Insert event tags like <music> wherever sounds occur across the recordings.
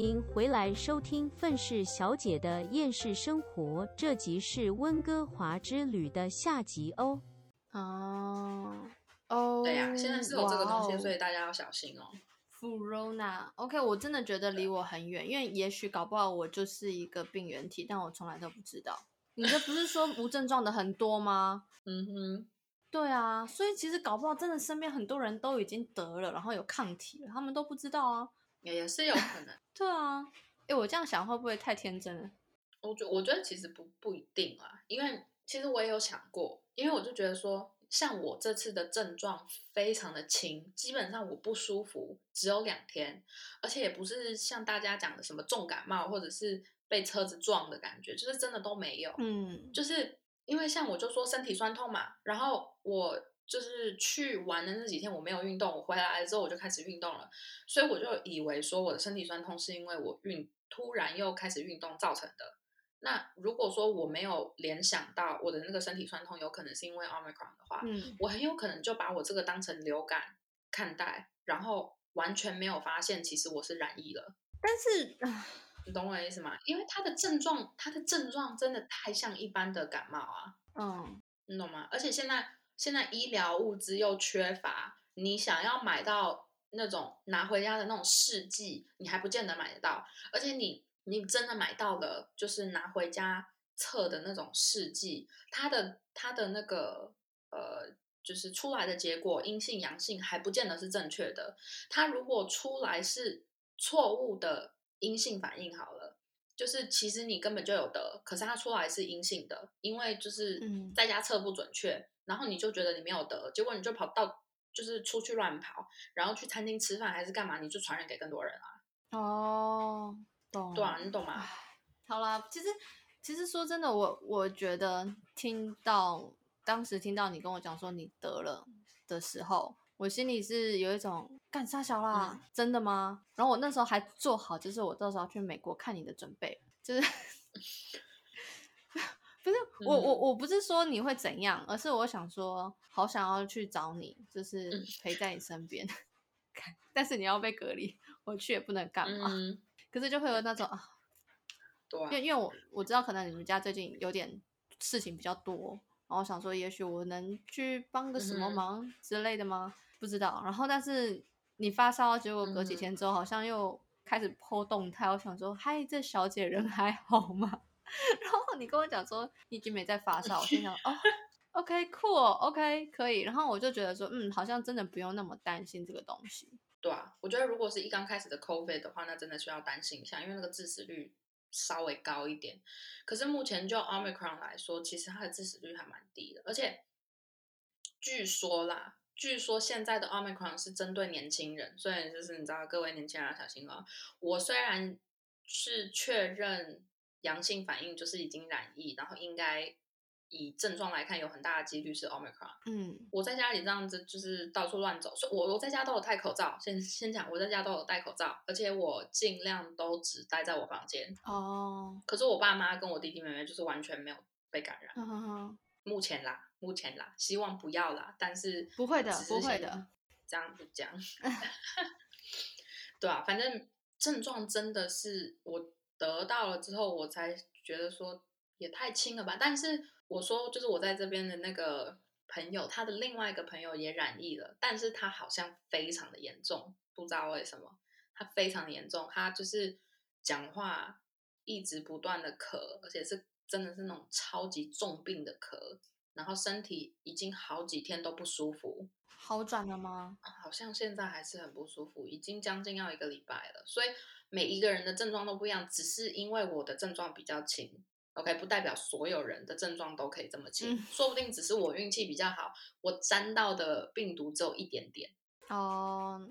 迎回来收听愤世小姐的厌世生活，这集是温哥华之旅的下集哦。哦哦，对呀、现在是有这个东西，哦所以大家要小心哦。Corona，OK，、我真的觉得离我很远，因为也许搞不好我就是一个病原体，但我从来都不知道。你这不是说无症状的很多吗？嗯哼，对啊，所以其实搞不好真的身边很多人都已经得了，然后有抗体了，他们都不知道啊。也也是有可能。对啊，诶，我这样想会不会太天真了？我觉我觉得其实不不一定啊，因为其实我也有想过，因为我就觉得说，像我这次的症状非常的轻，基本上我不舒服只有两天，而且也不是像大家讲的什么重感冒或者是被车子撞的感觉，就是真的都没有。嗯，就是因为像我就说身体酸痛嘛，然后我就是去玩的那几天我没有运动，我回来之后我就开始运动了，所以我就以为说我的身体酸痛是因为我运突然又开始运动造成的。那如果说我没有联想到我的那个身体酸痛有可能是因为 omicron 的话，嗯，我很有可能就把我这个当成流感看待，然后完全没有发现其实我是染疫了。但是，唉你懂我的意思吗？因为它的症状，它的症状真的太像一般的感冒啊。嗯，你懂吗？而且现在现在医疗物资又缺乏，你想要买到那种拿回家的那种试剂，你还不见得买得到。而且你你真的买到了，就是拿回家测的那种试剂，它的它的那个呃，就是出来的结果阴性阳性还不见得是正确的。它如果出来是错误的阴性反应，好了。就是其实你根本就有得，可是它出来是阴性的，因为就是嗯在家测不准确，然后你就觉得你没有得，结果你就跑到就是出去乱跑，然后去餐厅吃饭还是干嘛，你就传染给更多人啊，哦，懂，对啊，你懂吗？好啦，其实其实说真的，我我觉得听到当时听到你跟我讲说你得了的时候，我心里是有一种干啥小啦，嗯真的吗？然后我那时候还做好，就是我到时候去美国看你的准备，就是 <laughs> 不是我我嗯我不是说你会怎样，而是我想说，好想要去找你，就是嗯陪在你身边。但是你要被隔离，我去也不能干嘛。嗯，可是就会有那种 <laughs> 啊，对啊因为因为我我知道可能你们家最近有点事情比较多，然后我想说也许我能去帮个什么忙之类的吗？不知道。然后但是你发烧，结果隔几天之后好像又开始破动态，我想说嗨，这小姐人还好吗？<laughs> 然后你跟我讲说你已经没在发烧，我心想哦。OK，酷、哦、，OK，可以。然后我就觉得说，嗯，好像真的不用那么担心这个东西。对啊，我觉得如果是一刚开始的 COVID 的话，那真的需要担心一下，因为那个致死率稍微高一点。可是目前就 Omicron 来说，其实它的致死率还蛮低的，而且据说啦，据说现在的 Omicron 是针对年轻人，所以就是你知道各位年轻人要小心哦。我虽然是确认阳性反应，就是已经染疫，然后应该以症状来看，有很大的几率是 Omicron。嗯我在家里这样子就是到处乱走，所以我我在家都有戴口罩。先先讲，我在家都有戴口罩，而且我尽量都只待在我房间。哦，可是我爸妈跟我弟弟妹妹就是完全没有被感染，目前啦，目前啦，希望不要啦。但是不会的不会的，<laughs> 这样子讲，<laughs> 对啊，反正症状真的是我得到了之后，我才觉得说也太轻了吧。但是我说，就是我在这边的那个朋友，他的另外一个朋友也染疫了，但是他好像非常的严重，不知道为什么，他非常的严重，他就是讲话一直不断的咳，而且是真的是那种超级重病的咳，然后身体已经好几天都不舒服，好转了吗？好像现在还是很不舒服，已经将近要一个礼拜了。所以每一个人的症状都不一样，只是因为我的症状比较轻，OK，不代表所有人的症状都可以这么轻，嗯说不定只是我运气比较好，我沾到的病毒只有一点点，哦，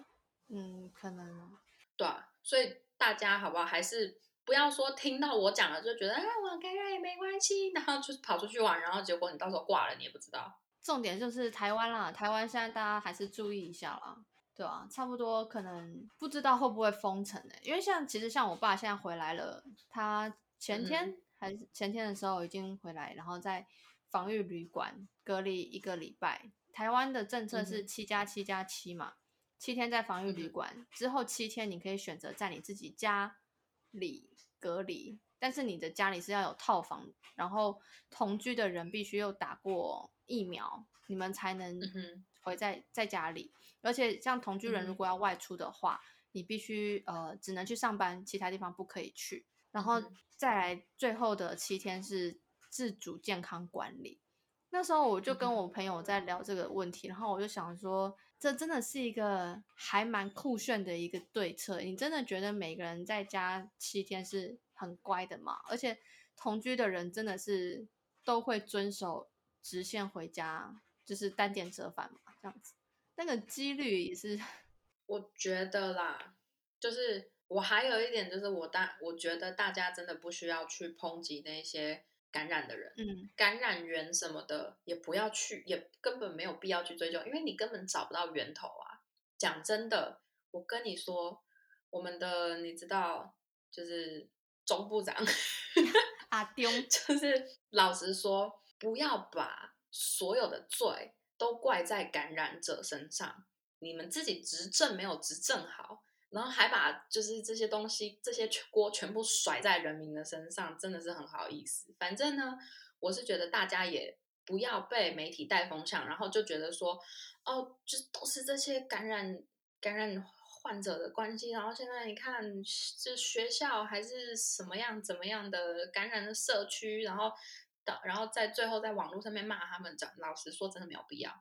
嗯，可能对啊，所以大家好不好？还是不要说听到我讲了就觉得啊我感染也没关系，然后就跑出去玩，然后结果你到时候挂了你也不知道。重点就是台湾啦，台湾现在大家还是注意一下啦，对啊，差不多可能不知道会不会封城呢、因为像其实像我爸现在回来了，他前天、还是前天的时候已经回来，然后在防御旅馆隔离一个礼拜。台湾的政策是七加七加七嘛，七天在防御旅馆，之后七天你可以选择在你自己家里隔离，但是你的家里是要有套房，然后同居的人必须又打过疫苗，你们才能嗯哼回在在家里。而且像同居人如嗯果要外出的话，你必须呃只能去上班，其他地方不可以去。然后嗯再来最后的七天是自主健康管理。那时候我就跟我朋友在聊这个问题，然后我就想说，这真的是一个还蛮酷炫的一个对策。你真的觉得每个人在家七天是很乖的吗？而且同居的人真的是都会遵守直线回家，就是单点折返嘛，这样子，那个几率也是，<laughs> 我觉得啦，就是我还有一点就是我大，我觉得大家真的不需要去抨击那些感染的人，嗯感染源什么的也不要去，也根本没有必要去追究，因为你根本找不到源头啊。讲真的，我跟你说，我们的你知道，就是钟部长，<laughs> 阿丢，就是老实说，不要把所有的罪都怪在感染者身上，你们自己执政没有执政好，然后还把就是这些东西、这些锅全部甩在人民的身上，真的是很好意思。反正呢，我是觉得大家也不要被媒体带风向，然后就觉得说，哦，就都是这些感染感染患者的关系，然后现在你看，这学校还是什么样怎么样的感染的社区，然后到然后在最后在网络上面骂他们，讲老实说，真的没有必要。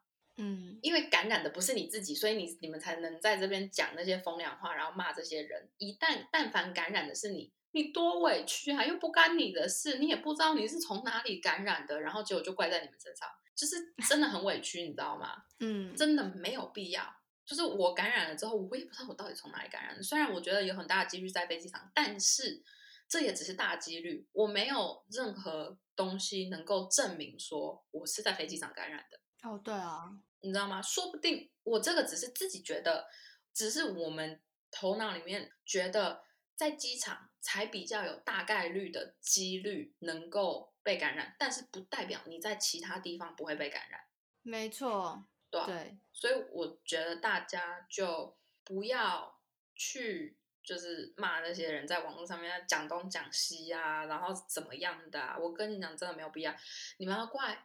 嗯因为感染的不是你自己，所以你你们才能在这边讲那些风凉话，然后骂这些人。一旦但凡感染的是你，你多委屈啊，又不干你的事，你也不知道你是从哪里感染的，然后结果就怪在你们身上，就是 <laughs> 真的很委屈，你知道吗？嗯，真的没有必要。就是我感染了之后，我也不知道我到底从哪里感染的。虽然我觉得有很大的几率在飞机场，但是这也只是大几率，我没有任何东西能够证明说我是在飞机上感染的。哦对啊，你知道吗？说不定我这个只是自己觉得，只是我们头脑里面觉得在机场才比较有大概率的几率能够被感染，但是不代表你在其他地方不会被感染，没错，对所以我觉得大家就不要去就是骂那些人在网络上面讲东讲西啊，然后怎么样的、啊。我跟你讲，真的没有必要。你们要怪，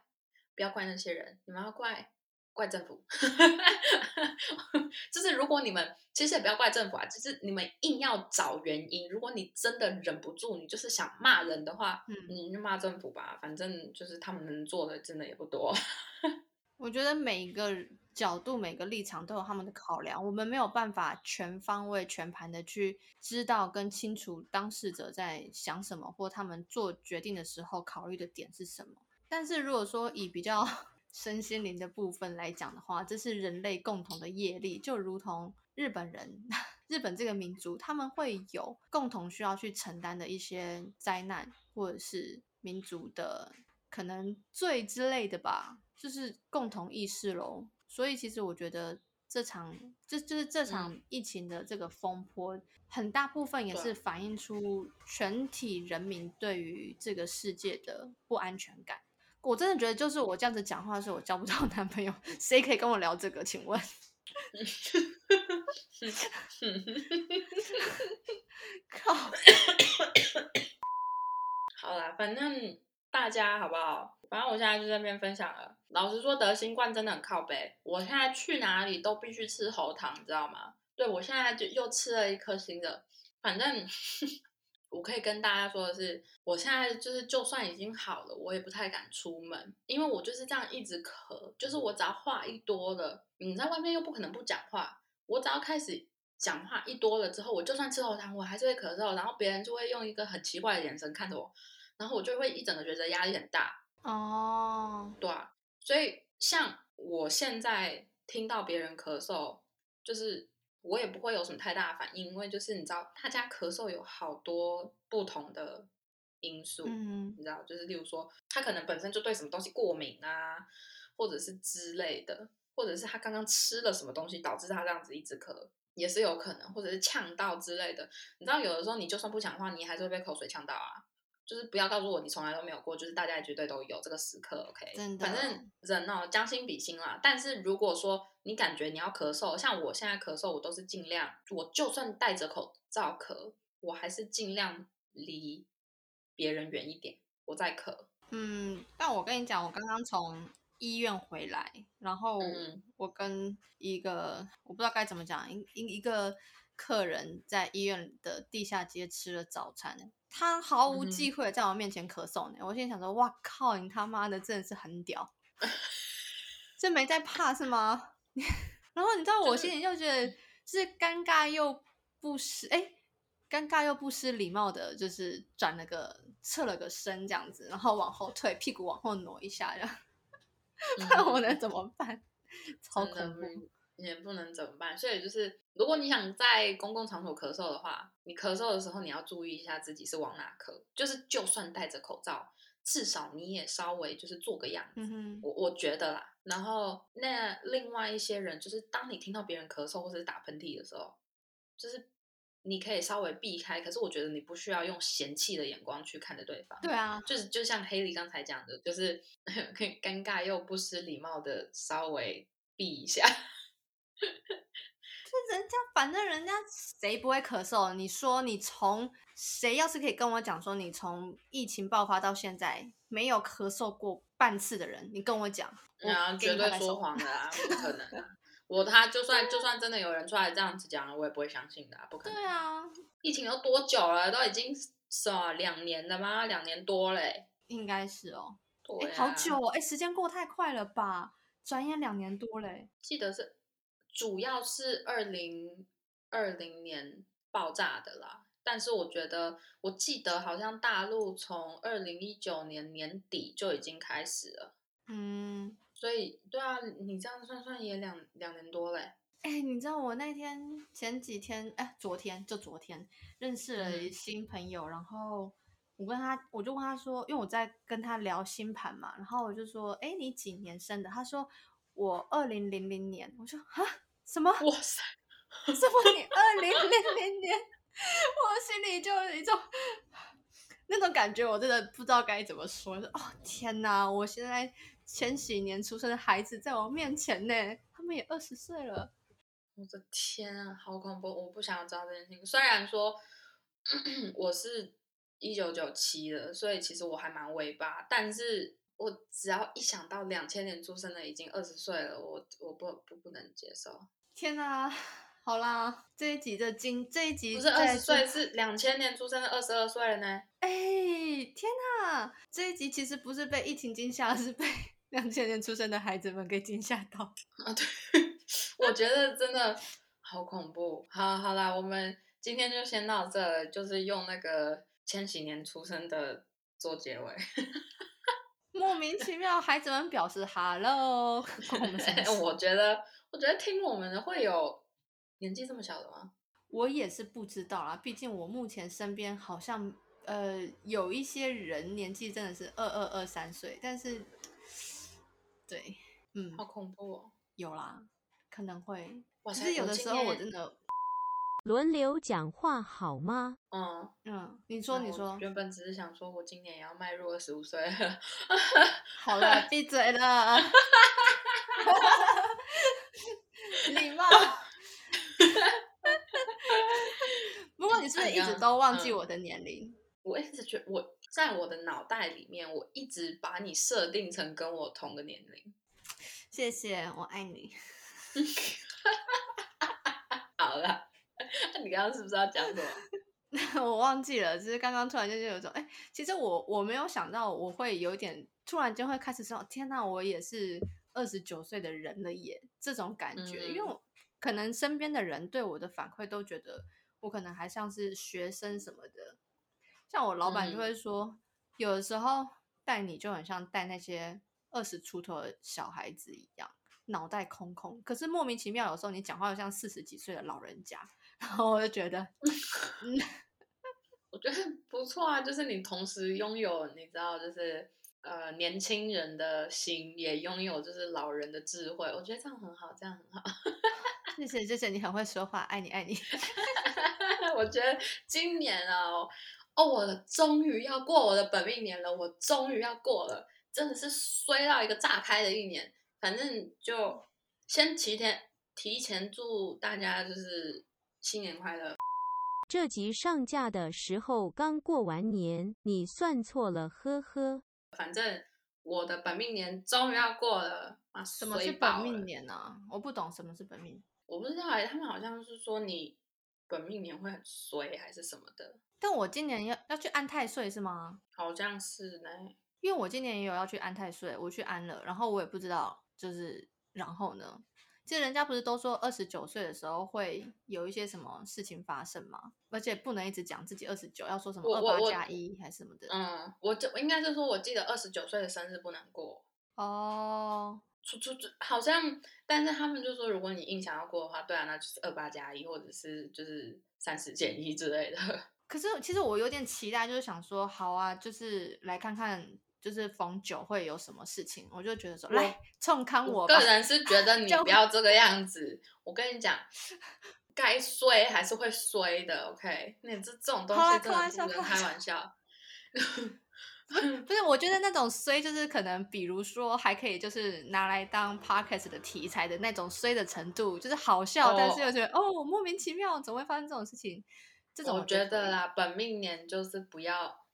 不要怪那些人，你们要怪怪政府。<laughs> 就是如果你们其实也不要怪政府啊，就是你们硬要找原因。如果你真的忍不住，你就是想骂人的话，嗯你就骂政府吧，反正就是他们能做的真的也不多。<laughs> 我觉得每一个角度、每个立场都有他们的考量，我们没有办法全方位、全盘的去知道跟清楚当事者在想什么，或他们做决定的时候考虑的点是什么。但是如果说以比较 <laughs> 身心灵的部分来讲的话，这是人类共同的业力，就如同日本人、<laughs> 日本这个民族，他们会有共同需要去承担的一些灾难，或者是民族的可能罪之类的吧，就是共同意识喽。所以其实我觉得这场这就是这场疫情的这个风波，很大部分也是反映出全体人民对于这个世界的不安全感。我真的觉得，就是我这样子讲话的时候，我交不到男朋友，谁可以跟我聊这个？请问？<laughs> 靠！好啦，反正大家好不好？反正我现在就在边分享了。老实说，得新冠真的很靠背。我现在去哪里都必须吃喉糖，你知道吗？对我现在就又吃了一颗新的。反正 <laughs> 我可以跟大家说的是，我现在就是就算已经好了，我也不太敢出门，因为我就是这样一直咳。就是我只要话一多了，你在外面又不可能不讲话，我只要开始讲话一多了之后，我就算吃喉糖，我还是会咳嗽，然后别人就会用一个很奇怪的眼神看着我，然后我就会一整个觉得压力很大，哦，对啊，所以像我现在听到别人咳嗽，就是我也不会有什么太大的反应，因为就是你知道，大家咳嗽有好多不同的因素，嗯你知道，就是例如说，他可能本身就对什么东西过敏啊，或者是之类的，或者是他刚刚吃了什么东西导致他这样子一直咳，也是有可能，或者是呛到之类的。你知道，有的时候你就算不讲话，你还是会被口水呛到啊。就是不要告诉我你从来都没有过，就是大家绝对都有这个时刻，OK？真的反正人哦，将心比心啦。但是如果说你感觉你要咳嗽，像我现在咳嗽，我都是尽量，我就算戴着口罩咳，我还是尽量离别人远一点，我再咳。嗯，但我跟你讲，我刚刚从医院回来，然后嗯我跟一个我不知道该怎么讲，一一一个客人在医院的地下街吃了早餐，他毫无忌讳在我面前咳嗽呢。我心里想说，哇靠，你他妈的真的是很屌，<laughs> 这没在怕是吗？<laughs> 然后你知道，我心里就觉得是尴尬又不失哎。尴尬又不失礼貌的，就是转了个侧了个身这样子，然后往后退，屁股往后挪一下，这样，<laughs> 那我能怎么办？超恐怖！也不能怎么办。所以就是，如果你想在公共场所咳嗽的话，你咳嗽的时候你要注意一下自己是往哪咳，就是就算戴着口罩，至少你也稍微就是做个样子。我我觉得啦，然后那另外一些人，就是当你听到别人咳嗽或者是打喷嚏的时候，就是你可以稍微避开，可是我觉得你不需要用嫌弃的眼光去看着对方。对啊，就是就像黑莉刚才讲的，就是可 <laughs> 以尴尬又不失礼貌的稍微避一下。<laughs> 就人家反正人家谁不会咳嗽？你说你从谁要是可以跟我讲说你从疫情爆发到现在没有咳嗽过半次的人，你跟我讲，我然后给绝对说。谎的啊，不可能啊！<laughs> 我他就算就算真的有人出来这样子讲了，我也不会相信的、啊，不可能。对啊，<laughs> 疫情都多久了？都已经什么两年了吗？两年多嘞。应该是哦。对、哎、啊，好久哦！哎，时间过太快了吧？转眼两年多嘞。记得是主要是二零二零年爆炸的啦，但是我觉得我记得好像大陆从二零一九年年底就已经开始了，嗯，所以对啊，你这样算算也两两年多嘞。哎、你知道我那天前几天，哎，昨天就昨天认识了嗯。新朋友，然后我跟他，我就问他说，因为我在跟他聊星盘嘛，然后我就说，哎，你几年生的？他说我二零零零年，我说啊，什么？哇塞，<laughs> 什么你二零零零年？我心里就有一种那种感觉，我真的不知道该怎么说。哦天哪，我现在千禧年出生的孩子在我面前呢，他们也二十岁了。我的天啊，好恐怖！我不想要知道这件事情。虽然说 <clears throat> 我是一九九七的，所以其实我还蛮尾巴，但是我只要一想到两千年出生的已经二十岁了，我我不不不能接受。天哪，好啦，这一集的今这一集不是二十岁，是两千年出生的二十二岁了呢。哎，天哪，这一集其实不是被疫情惊吓，而是被 <laughs> 两千年出生的孩子们给惊吓到。啊，对，<laughs> 我觉得真的好恐怖。好，好啦，我们今天就先到这，就是用那个千禧年出生的做结尾。<laughs> 莫名其妙，孩子们表示 “hello”？我觉得，我觉得听我们的会有年纪这么小的吗？我也是不知道啦，毕竟我目前身边好像呃有一些人年纪真的是二二二三岁，但是对，嗯好，恐怖哦！有啦，可能会，哇塞只是有的时候我真的，轮流讲话好吗？嗯，嗯，你说你说，原本只是想说，我今年也要迈入二十五岁了。好了，闭嘴了，<laughs> <laughs> 不过你是不是一直都忘记嗯我的年龄？我一直觉得我在我的脑袋里面，我一直把你设定成跟我同个年龄。谢谢，我爱你。<laughs> 好了，你刚刚是不是要讲什么？<laughs> 我忘记了，就是刚刚突然间就有一种，哎、其实我我没有想到我会有一点突然间会开始说，天呐，我也是二十九岁的人了耶，这种感觉，因为可能身边的人对我的反馈都觉得我可能还像是学生什么的，像我老板就嗯会说，有的时候带你就很像带那些二十出头的小孩子一样。脑袋空空，可是莫名其妙，有时候你讲话又像四十几岁的老人家，然后我就觉得，<laughs> 嗯，<laughs> 我觉得不错啊，就是你同时拥有，你知道，就是呃年轻人的心，也拥有就是老人的智慧。我觉得这样很好，这样很好。谢谢谢谢，你很会说话，爱你爱你。<laughs> 我觉得今年哦，哦，我终于要过我的本命年了，我终于要过了，真的是衰到一个炸开的一年。反正就先提前提前祝大家就是新年快乐。这集上架的时候刚过完年，你算错了，呵呵。反正我的本命年终于要过了啊！什么是本命？年呢、啊？我不懂什么是本命。我不知道哎、他们好像是说你本命年会很衰还是什么的，但我今年要要去安太岁是吗？好像是呢。因为我今年也有要去安太岁，我去安了，然后我也不知道就是然后呢，其实人家不是都说二十九岁的时候会有一些什么事情发生吗？而且不能一直讲自己二十九，要说什么二八我我我加一还是什么的。嗯，我就应该是说，我记得二十九岁的生日不能过。哦，出出出，好像，但是他们就说，如果你硬想要过的话，对啊，那就是二八加一，或者是就是三十减一之类的。<laughs> 可是其实我有点期待，就是想说，好啊，就是来看看，就是逢九会有什么事情，我就觉得说，我来冲康我我个。人是觉得 <laughs> 你不要这个样子。我跟你讲，该衰还是会衰的，OK？那这这种东西真的不能开玩笑。<laughs> <laughs> 不是，我觉得那种衰就是可能，比如说还可以就是拿来当 podcast 的题材的那种衰的程度，就是好笑，但是哦又觉得哦莫名其妙，怎么会发生这种事情？这种我觉得啦，本命年就是不要。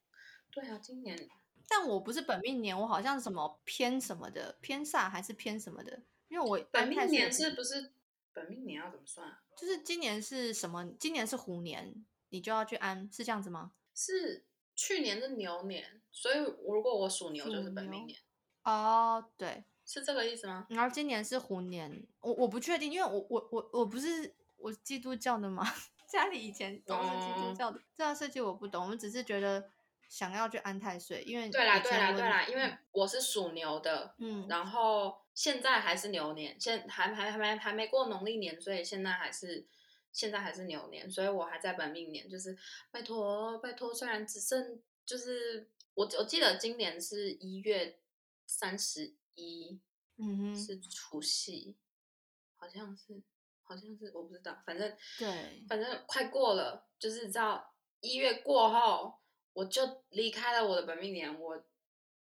对啊，今年但我不是本命年，我好像什么偏什么的，偏煞还是偏什么的，因为我本命年是不是本命年要怎么算啊？就是今年是什么？今年是虎年，你就要去安，是这样子吗？是去年是牛年，所以如果我属牛就是本命年，哦，对，是这个意思吗？然后今年是虎年，我我不确定，因为我我我我不是我基督教的嘛，<laughs> 家里以前都是基督哦。教的，这样设计我不懂，我们只是觉得想要去安太岁，因为对啦，对啦，对啦，因为我是属牛的，嗯。然后现在还是牛年，现还还还没还没过农历年，所以现在还是现在还是牛年，所以我还在本命年，就是拜托拜托，虽然只剩就是我我记得今年是一月三十一嗯哼，是除夕，好像是好像是我不知道，反正对，反正快过了，就是知道一月过后，我就离开了我的本命年，我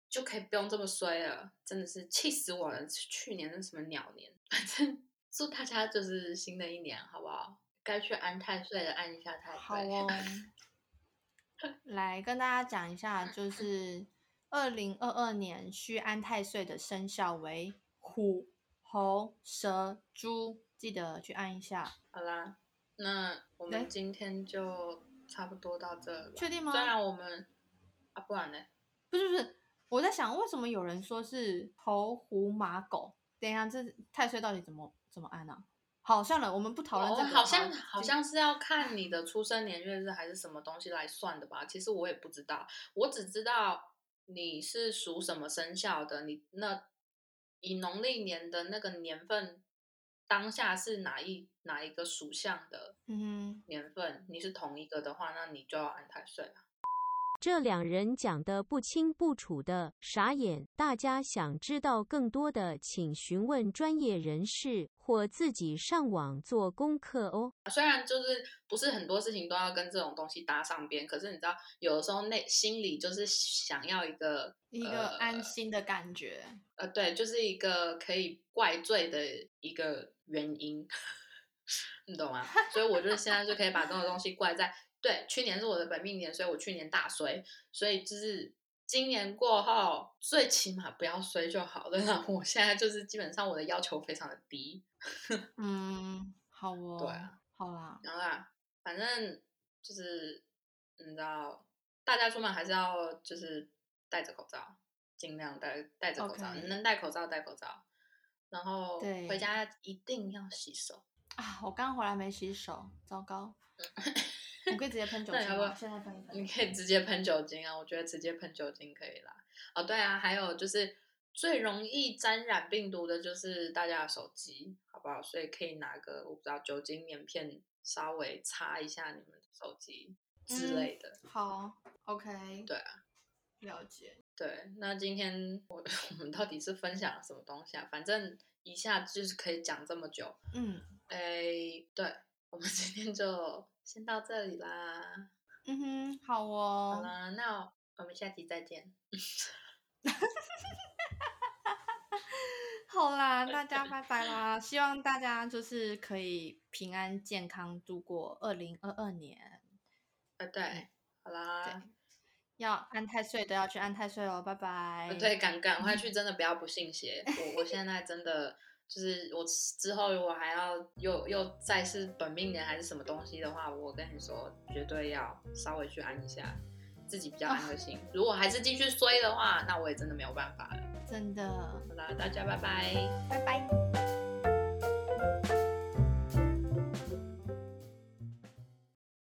就可以不用这么衰了，真的是气死我了！去年那什么鸟年，反正 <laughs> 祝大家就是新的一年好不好？该去安太岁的按一下太岁。好哦。<laughs> 来跟大家讲一下，就是二零二二年需安太岁的生肖为虎、猴、蛇、猪，记得去按一下。好啦，那我对们今天就差不多到这了。确定吗虽然我们啊，不然呢？不是不是，我在想为什么有人说是猴、虎、马、狗？等一下，这太岁到底怎么怎么按啊？好，算了，我们不讨论这个。哦好像好好像是要看你的出生年月日还是什么东西来算的吧？其实我也不知道，我只知道你是属什么生肖的，你那以农历年的那个年份，当下是哪一哪一个属相的嗯年份，你是同一个的话，那你就要安太岁了。这两人讲的不清不楚的，傻眼。大家想知道更多的，请询问专业人士或自己上网做功课哦。虽然就是不是很多事情都要跟这种东西搭上边，可是你知道，有的时候内心里就是想要一个一个呃安心的感觉。呃，对，就是一个可以怪罪的一个原因，<laughs> 你懂吗？所以我就现在就可以把这种东西怪在，对，去年是我的本命年，所以我去年大衰，所以就是今年过后，最起码不要衰就好了。那我现在就是基本上我的要求非常的低，<laughs> 嗯，好哦。对啊，好啦，然后啦，反正就是你知道，大家出门还是要就是戴着口罩，尽量戴戴着口罩能戴口罩戴口罩，然后回家一定要洗手。啊，我刚回来没洗手，糟糕。<laughs> 我可以直接喷酒那你要不要精吗？现在喷一喷。你可以直接喷酒精啊，我觉得直接喷酒精可以啦。哦，对啊，还有就是最容易沾染病毒的就是大家的手机，好不好？所以可以拿个我不知道酒精棉片稍微擦一下你们的手机之嗯类的。好，OK。对啊，了解。对，那今天我我们到底是分享了什么东西啊？反正一下就是可以讲这么久。嗯哎，对，我们今天就先到这里啦。嗯哼，好哦好哦。啦，那我们下期再见。<laughs> 好啦，大家拜拜啦！希望大家就是可以平安健康度过二零二二年。呃，对，好啦，要安太岁的要去安太岁哦，拜拜。对，赶赶快去，<laughs> 真的不要不信邪。我我现在真的就是我之后如果还要又又再是本命年还是什么东西的话，我跟你说，绝对要稍微去安一下，自己比较安个心。如果还是继续衰的话，那我也真的没有办法了。真的，好啦，大家拜拜，拜拜。